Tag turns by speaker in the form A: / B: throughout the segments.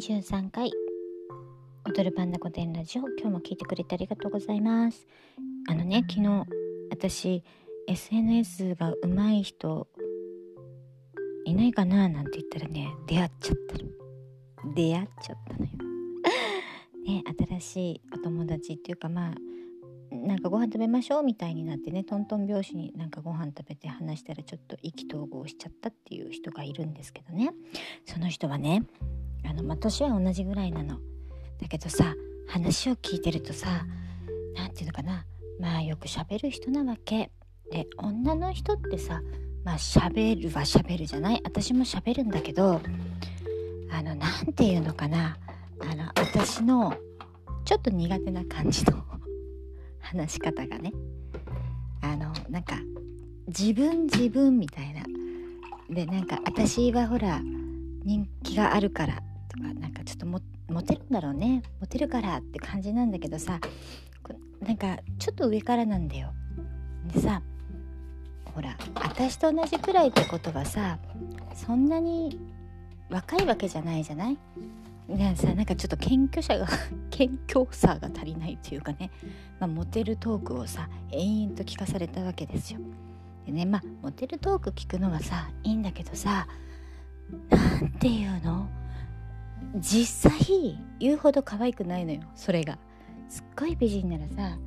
A: 23回。踊るパンダ御殿ラジオ。今日も聞いてくれてありがとうございます。あのね昨日私 SNS が上手い人いないかな？なんて言ったらね出会っちゃったの。出会っちゃったのよ。ね新しいお友達っていうかまあなんかご飯食べましょうみたいになってねトントン拍子になんかご飯食べて話したらちょっと意気投合しちゃったっていう人がいるんですけどね。その人はねあの、まあ、年は同じぐらいなの。だけどさ話を聞いてるとさ何て言うのかな。まあよく喋る人なわけ。で女の人ってさまあ喋るは喋るじゃない。私も喋るんだけどあの何て言うのかな。あの私のちょっと苦手な感じの 話し方がね。あのなんか自分自分みたいな。でなんか私はほら人気があるからモテるんだろうね。モテるからって感じなんだけどさなんかちょっと上からなんだよ。でさほら私と同じくらいってことはさそんなに若いわけじゃないじゃない？ねさなんかちょっと謙虚者が 謙虚さが足りないというかね、まあ、モテるトークをさ延々と聞かされたわけですよ。でねまあモテるトーク聞くのはさいいんだけどさなんていうの？実際言うほど可愛くないのよそれが。すっごい美人ならさ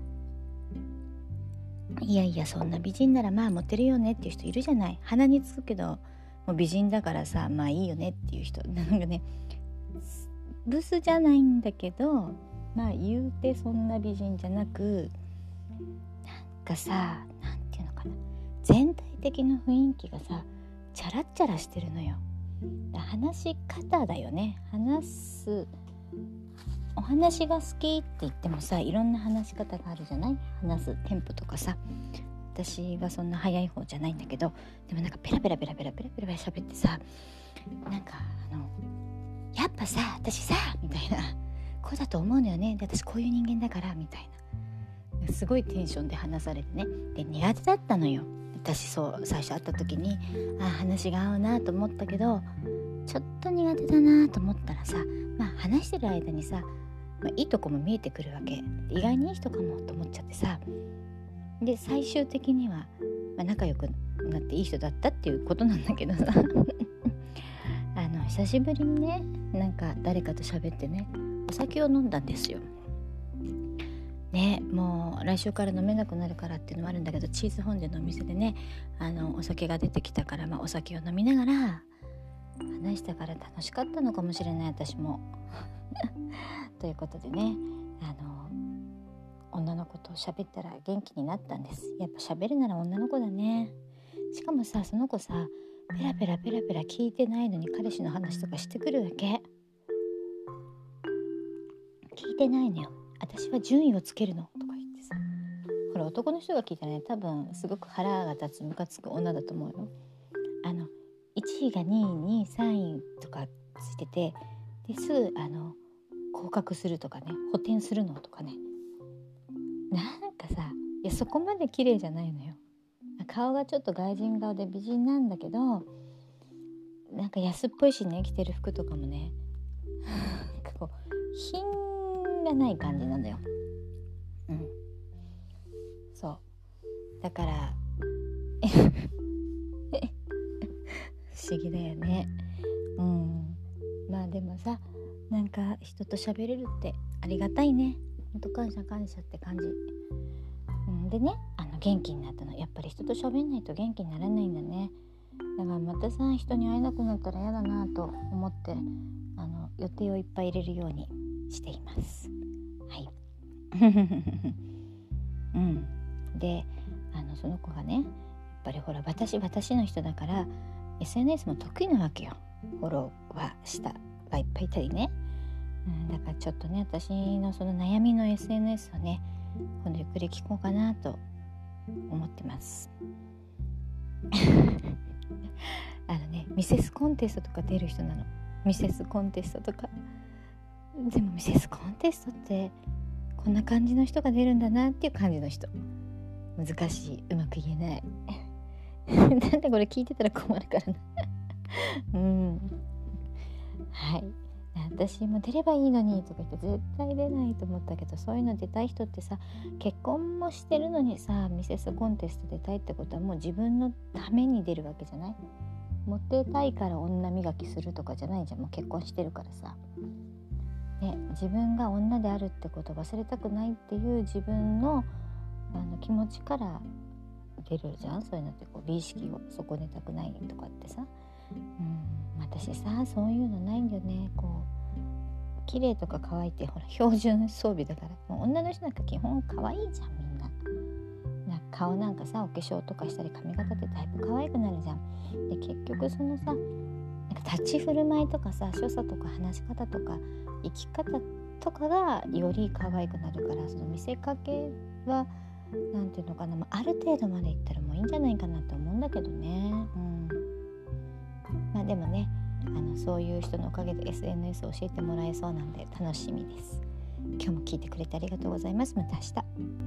A: いやいやそんな美人ならまあモテるよねっていう人いるじゃない鼻につくけどもう美人だからさまあいいよねっていう人なんかねブスじゃないんだけどまあ言うてそんな美人じゃなくなんかさ何て言うのかな全体的な雰囲気がさチャラッチャラしてるのよ。話し方だよね。話すお話が好きって言ってもさいろんな話し方があるじゃない？話すテンポとかさ。私はそんな早い方じゃないんだけどでもなんかペラペラペラペラペラペラペラ喋ってさなんかあのやっぱさ私さみたいな。こうだと思うのよね。で私こういう人間だからみたいな。すごいテンションで話されてね。で苦手だったのよ。私そう最初会った時にあ話が合うなと思ったけどちょっと苦手だなと思ったらさまあ話してる間にさ、まあ、いいとこも見えてくるわけ。意外にいい人かもと思っちゃってさ。で最終的には、まあ、仲良くなっていい人だったっていうことなんだけどさ。あの久しぶりにねなんか誰かと喋ってねお酒を飲んだんですよ。ねもう来週から飲めなくなるからっていうのもあるんだけどチーズフォンデのお店でねあのお酒が出てきたから、まあ、お酒を飲みながら話したから楽しかったのかもしれない私も。ということでねあの女の子と喋ったら元気になったんです。やっぱ喋るなら女の子だね。しかもさその子さペラペラペラペラ聞いてないのに彼氏の話とかしてくるわけ。聞いてないのよ。私は順位をつけるのとか言ってさ。これ男の人が聞いたらね多分すごく腹が立つムカつく女だと思うよ。あの1位が2位に3位とかついててですぐあの降格するとかね補填するのとかね。なんかさいやそこまで綺麗じゃないのよ。顔がちょっと外人顔で美人なんだけどなんか安っぽいしね着てる服とかもね。なんかこう品がない感じなんだよ。うん、そうだから 不思議だよね。うん、まあでもさなんか人と喋れるってありがたいね。ほんと感謝感謝って感じ。うん、でねあの元気になったのやっぱり人と喋んないと元気にならないんだね。だからまたさ人に会えなくなったら嫌だなと思ってあの予定をいっぱい入れるようにしています。はい。うん。で、あのその子がね、やっぱりほら私私の人だから SNS も得意なわけよ。フォローはしたがいっぱいいたりね。うん、だからちょっとね私のその悩みの SNS をね今度ゆっくり聞こうかなと思ってます。あのねミセスコンテストとか出る人なのミセスコンテストとかでもミセスコンテストってこんな感じの人が出るんだなっていう感じの人。難しい。うまく言えない。なんでこれ聞いてたら困るからな。うん。はい。私も出ればいいのにとか言って絶対出ないと思ったけどそういうの出たい人ってさ結婚もしてるのにさミセスコンテスト出たいってことはもう自分のために出るわけじゃない？モテたいから女磨きするとかじゃないじゃん。もう結婚してるからさ、ね、自分が女であるってことを忘れたくないっていう自分のあの気持ちから出るじゃん？そういうのってこう美意識を損ねたくないとかってさ、うん、私さそういうのないんだよねこう綺麗とか可愛いってほら標準装備だからもう女の人なんか基本可愛いじゃんみんな。な顔なんかさお化粧とかしたり髪型ってだいぶ可愛くなるじゃん。で結局そのさなんか立ち振る舞いとかさ所作とか話し方とか生き方とかがより可愛くなるからその見せかけは何て言うのかな、まあ、ある程度までいったらもういいんじゃないかなと思うんだけどね。うんまあ、でもねあのそういう人のおかげで SNS を教えてもらえそうなんで楽しみです。今日も聞いてくれてありがとうございます。また明日。